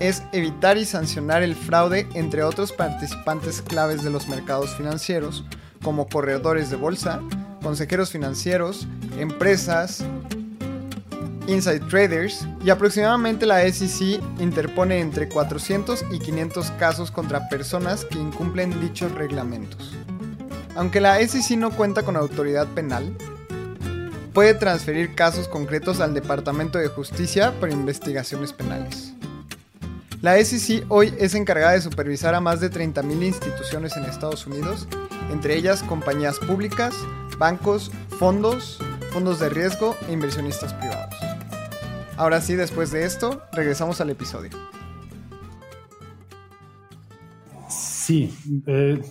es evitar y sancionar el fraude entre otros participantes claves de los mercados financieros, como corredores de bolsa, consejeros financieros, empresas, inside traders y aproximadamente la SEC interpone entre 400 y 500 casos contra personas que incumplen dichos reglamentos. Aunque la SEC no cuenta con autoridad penal, puede transferir casos concretos al Departamento de Justicia para investigaciones penales. La SEC hoy es encargada de supervisar a más de 30.000 instituciones en Estados Unidos, entre ellas compañías públicas, bancos, fondos, fondos de riesgo e inversionistas privados. Ahora sí, después de esto, regresamos al episodio. Sí, eh,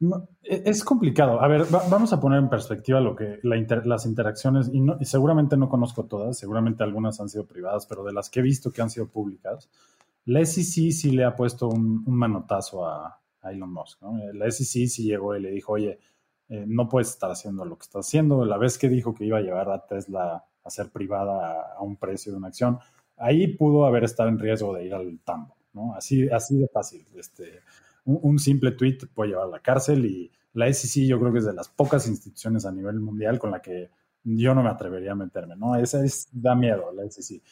e, es complicado. A ver, vamos a poner en perspectiva lo que las interacciones, y, seguramente no conozco todas, seguramente algunas han sido privadas, pero de las que he visto que han sido públicas, la SEC sí le ha puesto un, manotazo a, Elon Musk. La SEC sí llegó y le dijo, oye, eh, no puedes estar haciendo lo que estás haciendo. La vez que dijo que iba a llevar a Tesla a ser privada a, un precio de una acción, ahí pudo haber estado en riesgo de ir al tambo, ¿no? Así, así de fácil. Este, un, simple tweet puede llevar a la cárcel y la SEC yo creo que es de las pocas instituciones a nivel mundial con la que yo no me atrevería a meterme, ¿no? Esa es, da miedo, la SEC.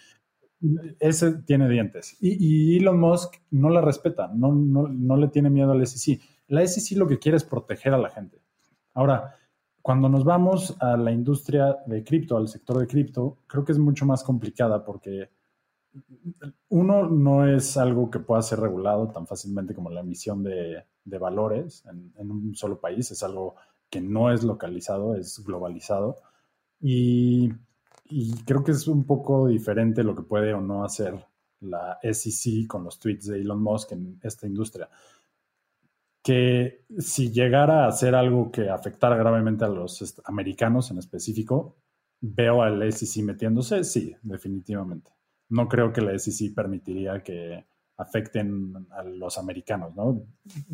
Ese tiene dientes. Y, Elon Musk no la respeta, no, no, no le tiene miedo a la SEC. La SEC lo que quiere es proteger a la gente. Ahora, cuando nos vamos a la industria de cripto, al sector de cripto, creo que es mucho más complicada porque uno no es algo que pueda ser regulado tan fácilmente como la emisión de, valores en, un solo país, es algo que no es localizado, es globalizado. Y, y, creo que es un poco diferente lo que puede o no hacer la SEC con los tweets de Elon Musk en esta industria que si llegara a hacer algo que afectara gravemente a los americanos en específico, veo al SEC metiéndose, sí, definitivamente. No creo que la SEC permitiría que afecten a los americanos, ¿no?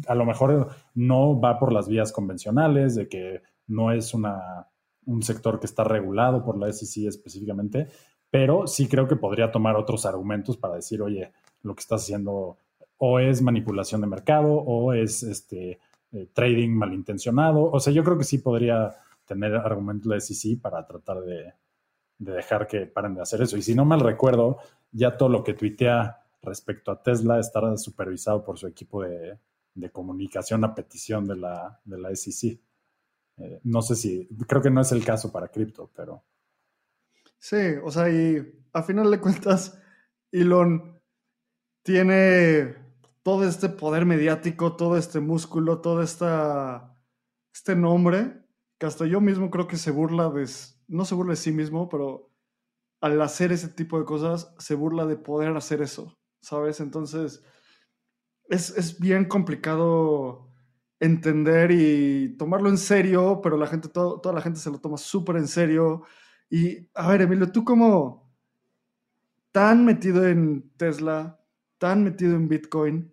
A lo mejor no va por las vías convencionales, de que no es una, un sector que está regulado por la SEC específicamente, pero sí creo que podría tomar otros argumentos para decir, oye, lo que estás haciendo o es manipulación de mercado o es este eh, trading malintencionado. O sea, yo creo que sí podría tener argumentos de SEC para tratar de, dejar que paren de hacer eso. Y si no mal recuerdo, ya todo lo que tuitea respecto a Tesla estará supervisado por su equipo de, comunicación a petición de la, de la SEC. Eh, no sé si, creo que no es el caso para cripto, pero... Sí, o sea, y a final de cuentas, Elon tiene todo este poder mediático, todo este músculo, todo esta, este nombre, que hasta yo mismo creo que se burla de, no se burla de sí mismo, pero al hacer ese tipo de cosas, se burla de poder hacer eso, ¿sabes? Entonces, es, es bien complicado entender y tomarlo en serio, pero la gente, toda la gente se lo toma súper en serio. Y, a ver, Emilio, tú como tan metido en Tesla, tan metido en Bitcoin,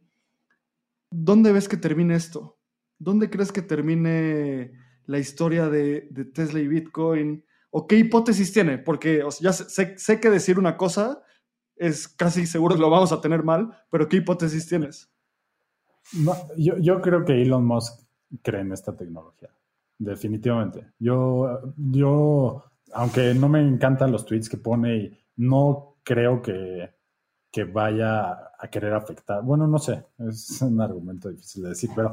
¿dónde ves que termine esto? ¿Dónde crees que termine la historia de, Tesla y Bitcoin? ¿O qué hipótesis tiene? Porque ya sé, que decir una cosa es casi seguro que lo vamos a tener mal, pero ¿qué hipótesis tienes? yo, creo que Elon Musk cree en esta tecnología, definitivamente. Yo, yo, aunque no me encantan los tweets que pone, no creo que que vaya a querer afectar. Bueno, no sé, es un argumento difícil de decir, pero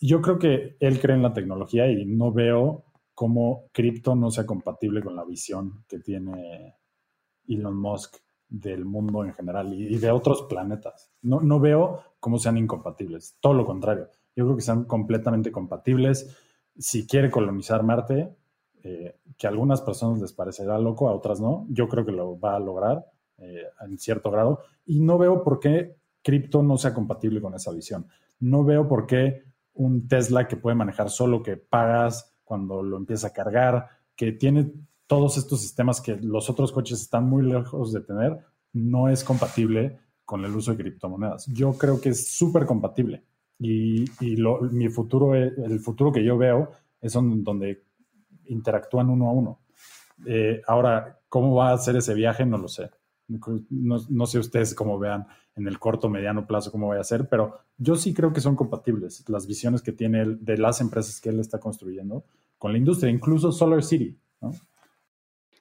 yo creo que él cree en la tecnología y no veo cómo cripto no sea compatible con la visión que tiene Elon Musk del mundo en general y, de otros planetas. No, no veo cómo sean incompatibles, todo lo contrario. Yo creo que sean completamente compatibles. Si quiere colonizar Marte, eh, que a algunas personas les parecerá loco, a otras no. Yo creo que lo va a lograr eh, en cierto grado y no veo por qué cripto no sea compatible con esa visión. No veo por qué un Tesla que puede manejar solo, que pagas cuando lo empieza a cargar, que tiene todos estos sistemas que los otros coches están muy lejos de tener, no es compatible con el uso de criptomonedas. Yo creo que es súper compatible y, mi futuro, el futuro que yo veo es donde interactúan uno a uno. Eh, ahora, ¿cómo va a ser ese viaje? No lo sé. No, sé ustedes cómo vean en el corto, mediano plazo cómo va a ser, pero yo sí creo que son compatibles las visiones que tiene él de las empresas que él está construyendo con la industria, incluso Solar City.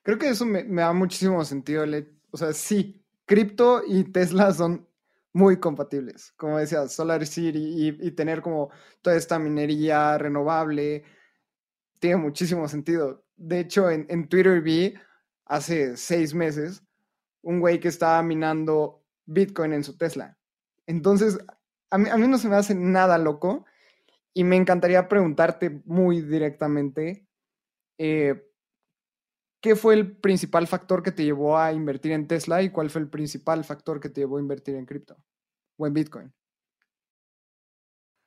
Creo que eso me, da muchísimo sentido. O sea, sí, cripto y Tesla son muy compatibles. Como decía, Solar City y, tener como toda esta minería renovable tiene muchísimo sentido. De hecho, en, en Twitter vi hace seis meses un güey que estaba minando Bitcoin en su Tesla. Entonces, a mí, a mí no se me hace nada loco y me encantaría preguntarte muy directamente, eh, ¿qué fue el principal factor que te llevó a invertir en Tesla y cuál fue el principal factor que te llevó a invertir en cripto o en Bitcoin?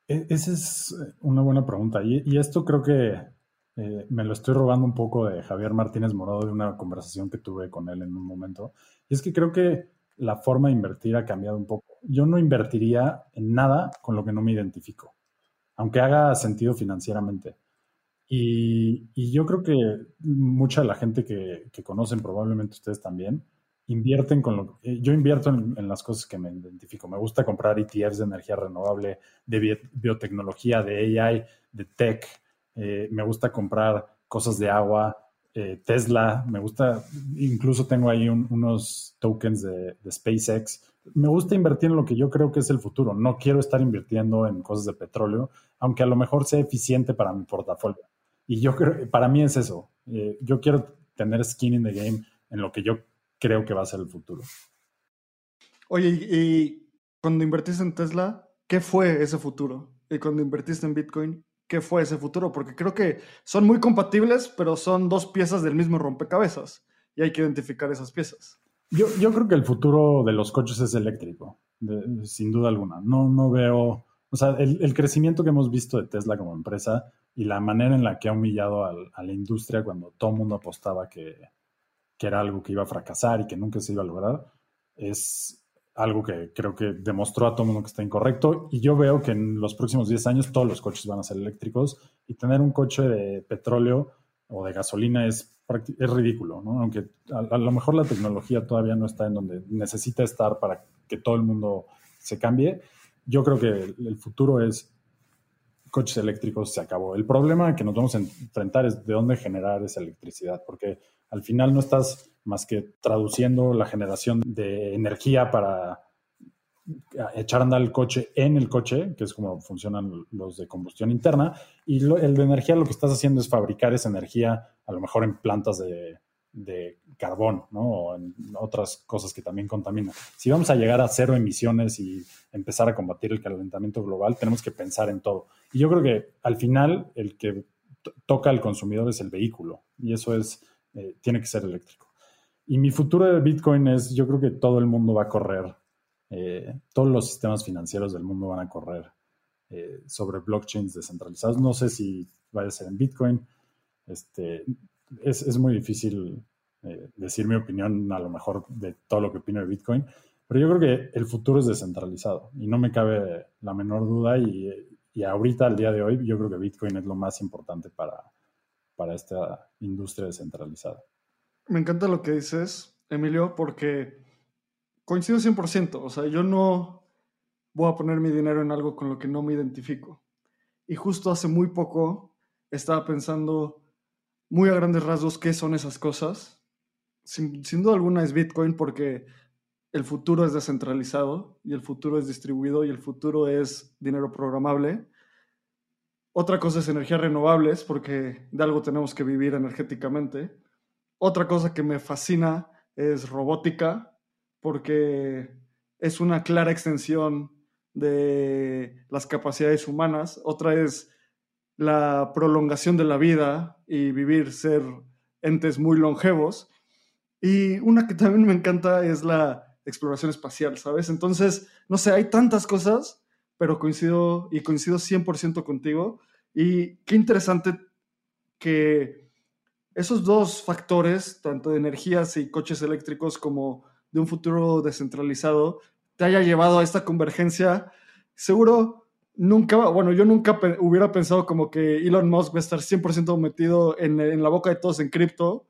E, esa es una buena pregunta. Y, esto creo que eh, me lo estoy robando un poco de Javier Martínez Morado de una conversación que tuve con él en un momento. Y es que creo que la forma de invertir ha cambiado un poco. Yo no invertiría en nada con lo que no me identifico aunque haga sentido financieramente. Y, yo creo que mucha de la gente que, conocen, probablemente ustedes también, invierten con lo que yo invierto en, las cosas que me identifico. Me gusta comprar ETFs de energía renovable, de biotecnología, de AI, de tech. Eh, me gusta comprar cosas de agua, eh, Tesla. Me gusta, incluso tengo ahí unos tokens de SpaceX me gusta invertir en lo que yo creo que es el futuro. No quiero estar invirtiendo en cosas de petróleo, aunque a lo mejor sea eficiente para mi portafolio. Y yo creo, para mí es eso. Eh, yo quiero tener skin in the game en lo que yo creo que va a ser el futuro. Oye, y cuando invertiste en Tesla, ¿qué fue ese futuro? Y cuando invertiste en Bitcoin, ¿qué fue ese futuro? Porque creo que son muy compatibles, pero son dos piezas del mismo rompecabezas y hay que identificar esas piezas. Yo, yo creo que el futuro de los coches es eléctrico, sin duda alguna. No, no veo, o sea, el, crecimiento que hemos visto de Tesla como empresa y la manera en la que ha humillado a la industria cuando todo el mundo apostaba que, que era algo que iba a fracasar y que nunca se iba a lograr, es algo que creo que demostró a todo el mundo que está incorrecto. Y yo veo que en los próximos 10 años todos los coches van a ser eléctricos y tener un coche de petróleo o de gasolina es es ridículo, ¿no? Aunque a, lo mejor la tecnología todavía no está en donde necesita estar para que todo el mundo se cambie. Yo creo que el, futuro es coches eléctricos, se acabó. El problema que nos vamos a enfrentar es de dónde generar esa electricidad, porque al final no estás más que traduciendo la generación de energía para echar a andar el coche en el coche, que es como funcionan los de combustión interna, y el de energía lo que estás haciendo es fabricar esa energía a lo mejor en plantas de, carbón, ¿no? O en otras cosas que también contaminan. Si vamos a llegar a cero emisiones y empezar a combatir el calentamiento global, tenemos que pensar en todo. Y yo creo que al final el que toca al consumidor es el vehículo, y eso es, eh, tiene que ser eléctrico. Y mi futuro de Bitcoin es, yo creo que todo el mundo va a correr eh, todos los sistemas financieros del mundo van a correr eh, sobre blockchains descentralizados. No sé si vaya a ser en Bitcoin. Este, es, muy difícil eh, decir mi opinión a lo mejor de todo lo que opino de Bitcoin, pero yo creo que el futuro es descentralizado y no me cabe la menor duda y, y ahorita, al día de hoy, yo creo que Bitcoin es lo más importante para, para esta industria descentralizada. Me encanta lo que dices, Emilio, porque coincido 100%, o sea, yo no voy a poner mi dinero en algo con lo que no me identifico. Y justo hace muy poco estaba pensando muy a grandes rasgos qué son esas cosas. Sin, duda alguna es Bitcoin porque el futuro es descentralizado y el futuro es distribuido y el futuro es dinero programable. Otra cosa es energías renovables porque de algo tenemos que vivir energéticamente. Otra cosa que me fascina es robótica porque es una clara extensión de las capacidades humanas. Otra es la prolongación de la vida y vivir, ser entes muy longevos. Y una que también me encanta es la exploración espacial, ¿sabes? Entonces, no sé, hay tantas cosas, pero coincido y coincido 100% contigo. Y qué interesante que esos dos factores, tanto de energías y coches eléctricos como de un futuro descentralizado, te haya llevado a esta convergencia. Seguro nunca, bueno, yo nunca hubiera pensado como que Elon Musk va a estar 100% metido en, en, la boca de todos en cripto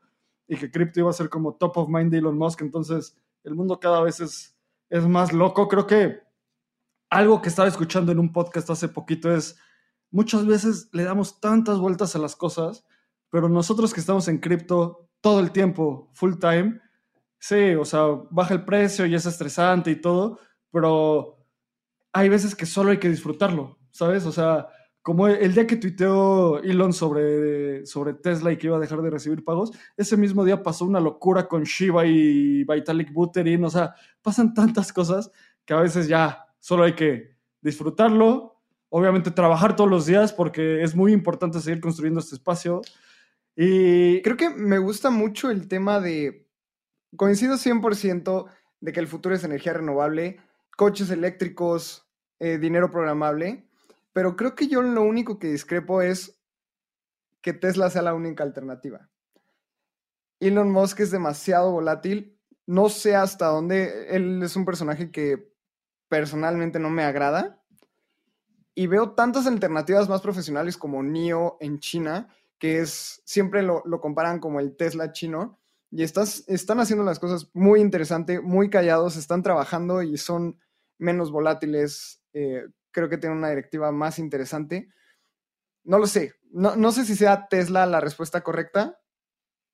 y que cripto iba a ser como top of mind de Elon Musk. Entonces, el mundo cada vez es, es más loco. Creo que algo que estaba escuchando en un podcast hace poquito es, muchas veces le damos tantas vueltas a las cosas, pero nosotros que estamos en cripto todo el tiempo, full time, sí, o sea, baja el precio y es estresante y todo, pero hay veces que solo hay que disfrutarlo, ¿sabes? O sea, como el día que tuiteó Elon sobre, sobre Tesla y que iba a dejar de recibir pagos, ese mismo día pasó una locura con Shiba y Vitalik Buterin, o sea, pasan tantas cosas que a veces ya solo hay que disfrutarlo, obviamente trabajar todos los días porque es muy importante seguir construyendo este espacio. Y creo que me gusta mucho el tema de, coincido 100% de que el futuro es energía renovable, coches eléctricos, eh, dinero programable, pero creo que yo lo único que discrepo es que Tesla sea la única alternativa. Elon Musk es demasiado volátil, no sé hasta dónde, él es un personaje que personalmente no me agrada y veo tantas alternativas más profesionales como NIO en China, que es, siempre lo, comparan como el Tesla chino, y estás, están haciendo las cosas muy interesantes, muy callados, están trabajando y son menos volátiles, eh, creo que tiene una directiva más interesante. No lo sé, no, sé si sea Tesla la respuesta correcta.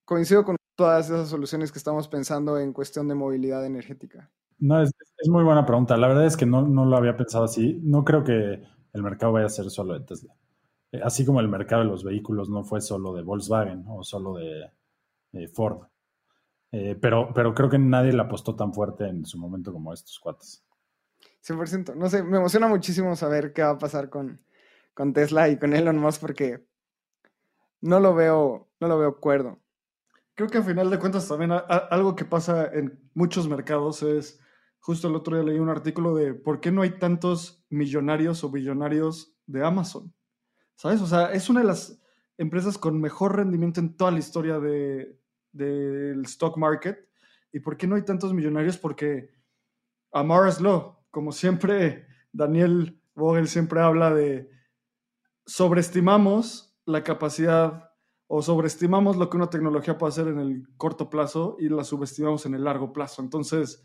Coincido con todas esas soluciones que estamos pensando en cuestión de movilidad energética. No, es, muy buena pregunta. La verdad es que no, lo había pensado así. No creo que el mercado vaya a ser solo de Tesla. Eh, así como el mercado de los vehículos no fue solo de Volkswagen o solo de, Ford. Eh, pero, pero creo que nadie le apostó tan fuerte en su momento como estos cuates. 100%. No sé, me emociona muchísimo saber qué va a pasar con, con Tesla y con Elon Musk porque no lo veo, no lo veo cuerdo. Creo que a final de cuentas también algo que pasa en muchos mercados es, justo el otro día leí un artículo de por qué no hay tantos millonarios o billonarios de Amazon. ¿Sabes? O sea, es una de las empresas con mejor rendimiento en toda la historia de, del stock market. ¿Y por qué no hay tantos millonarios? Porque Amara's Law, como siempre, Daniel Vogel siempre habla de sobreestimamos la capacidad o sobreestimamos lo que una tecnología puede hacer en el corto plazo y la subestimamos en el largo plazo. Entonces,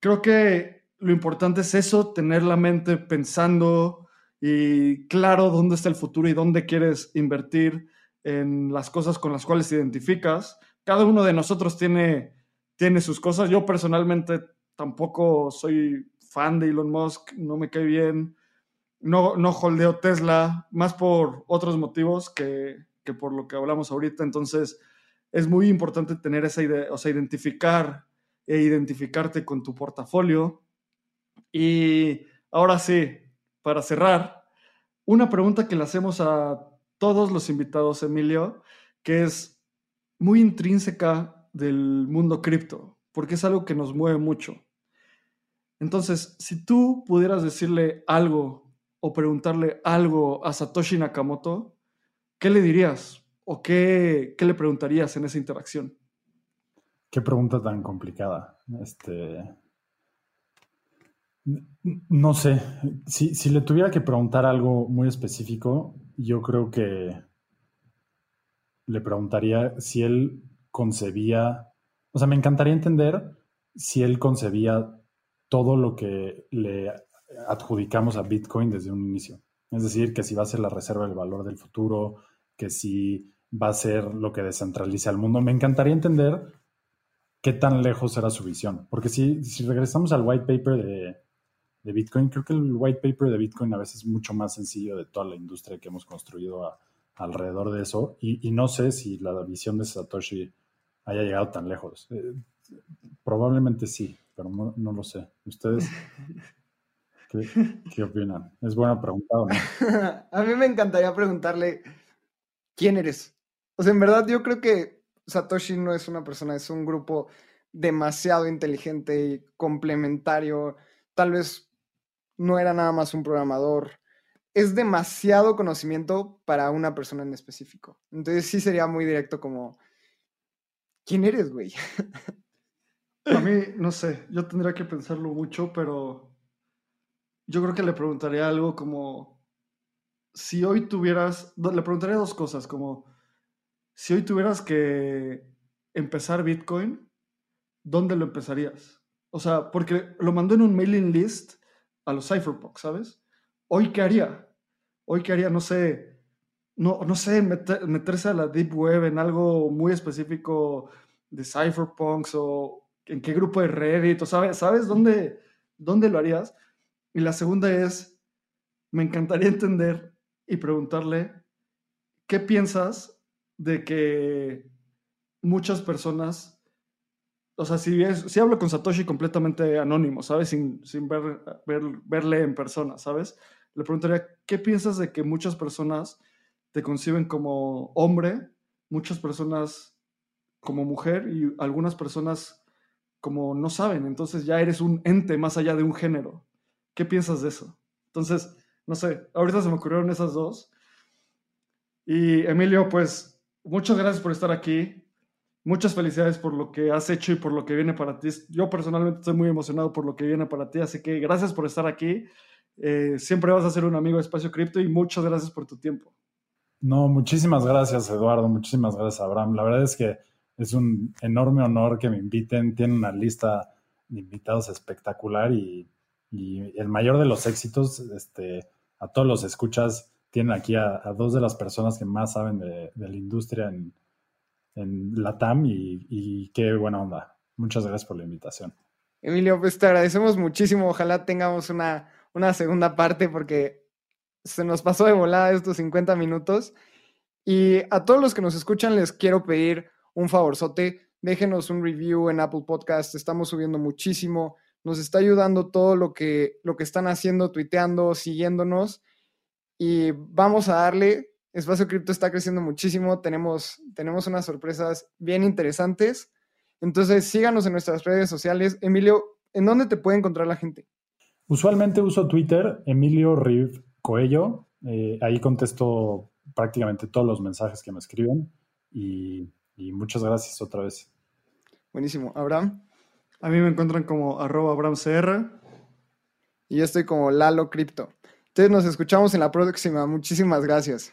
creo que lo importante es eso, tener la mente pensando y claro dónde está el futuro y dónde quieres invertir en las cosas con las cuales te identificas. Cada uno de nosotros tiene, tiene sus cosas. Yo personalmente tampoco soy fan de Elon Musk, no me cae bien, no, no holdeo Tesla, más por otros motivos que, por lo que hablamos ahorita. Entonces, es muy importante tener esa idea, o sea, identificar e identificarte con tu portafolio. Y ahora sí, para cerrar, una pregunta que le hacemos a todos los invitados, Emilio, que es muy intrínseca del mundo cripto, porque es algo que nos mueve mucho. Entonces, si tú pudieras decirle algo o preguntarle algo a Satoshi Nakamoto, ¿qué le dirías? ¿O qué, le preguntarías en esa interacción? Qué pregunta tan complicada. Este. No sé. Si, si le tuviera que preguntar algo muy específico, yo creo que le preguntaría si él concebía. O sea, me encantaría entender si él concebía todo lo que le adjudicamos a Bitcoin desde un inicio. Es decir, que si va a ser la reserva del valor del futuro, que si va a ser lo que descentraliza el mundo. Me encantaría entender qué tan lejos era su visión. Porque si, si regresamos al white paper de, Bitcoin, creo que el white paper de Bitcoin a veces es mucho más sencillo de toda la industria que hemos construido alrededor de eso. Y, no sé si la visión de Satoshi haya llegado tan lejos. Eh, probablemente sí pero no, lo sé. ¿Ustedes? ¿Qué, opinan? Es buena pregunta. ¿no? a mí me encantaría preguntarle, ¿quién eres? O sea, en verdad yo creo que Satoshi no es una persona, es un grupo demasiado inteligente y complementario. Tal vez no era nada más un programador. Es demasiado conocimiento para una persona en específico. Entonces sí sería muy directo como, ¿quién eres, güey? A mí, no sé, yo tendría que pensarlo mucho, pero yo creo que le preguntaría algo como, si hoy tuvieras, le preguntaría dos cosas, como, si hoy tuvieras que empezar Bitcoin, ¿dónde lo empezarías? O sea, porque lo mandó en un mailing list a los cypherpunks, ¿sabes? Hoy, ¿qué haría? Hoy, ¿qué haría? No sé, no, no sé, meterse a la deep web en algo muy específico de cypherpunks o en qué grupo de Reddit, o sabes, ¿sabes dónde, dónde lo harías? Y la segunda es, me encantaría entender y preguntarle, ¿qué piensas de que muchas personas, o sea, si, hablo con Satoshi completamente anónimo, ¿sabes? Sin, sin ver, verle en persona, ¿sabes? Le preguntaría, ¿qué piensas de que muchas personas te conciben como hombre, muchas personas como mujer y algunas personas como no saben, entonces ya eres un ente más allá de un género. ¿Qué piensas de eso? Entonces, no sé, ahorita se me ocurrieron esas dos. Y Emilio, pues muchas gracias por estar aquí. Muchas felicidades por lo que has hecho y por lo que viene para ti. Yo personalmente estoy muy emocionado por lo que viene para ti, así que gracias por estar aquí. Eh, siempre vas a ser un amigo de Espacio Cripto y muchas gracias por tu tiempo. No, muchísimas gracias, Eduardo. Muchísimas gracias, Abraham. La verdad es que es un enorme honor que me inviten. Tienen una lista de invitados espectacular y, el mayor de los éxitos, este, a todos los escuchas, tienen aquí a, dos de las personas que más saben de, la industria en, en la TAM y, qué buena onda. Muchas gracias por la invitación. Emilio, pues te agradecemos muchísimo. Ojalá tengamos una, una segunda parte porque se nos pasó de volada estos 50 minutos. Y a todos los que nos escuchan les quiero pedir un favorzote, déjenos un review en Apple Podcast, estamos subiendo muchísimo, nos está ayudando todo lo que, lo que están haciendo, tuiteando, siguiéndonos y vamos a darle, Espacio Cripto está creciendo muchísimo, tenemos, tenemos unas sorpresas bien interesantes, entonces síganos en nuestras redes sociales. Emilio, ¿en dónde te puede encontrar la gente? Usualmente uso Twitter, Emilio Riv Coello, eh, ahí contesto prácticamente todos los mensajes que me escriben y y muchas gracias otra vez. Buenísimo. Abraham. A mí me encuentran como arroba AbrahamCR. Y yo estoy como Lalo Crypto. Entonces nos escuchamos en la próxima. Muchísimas gracias.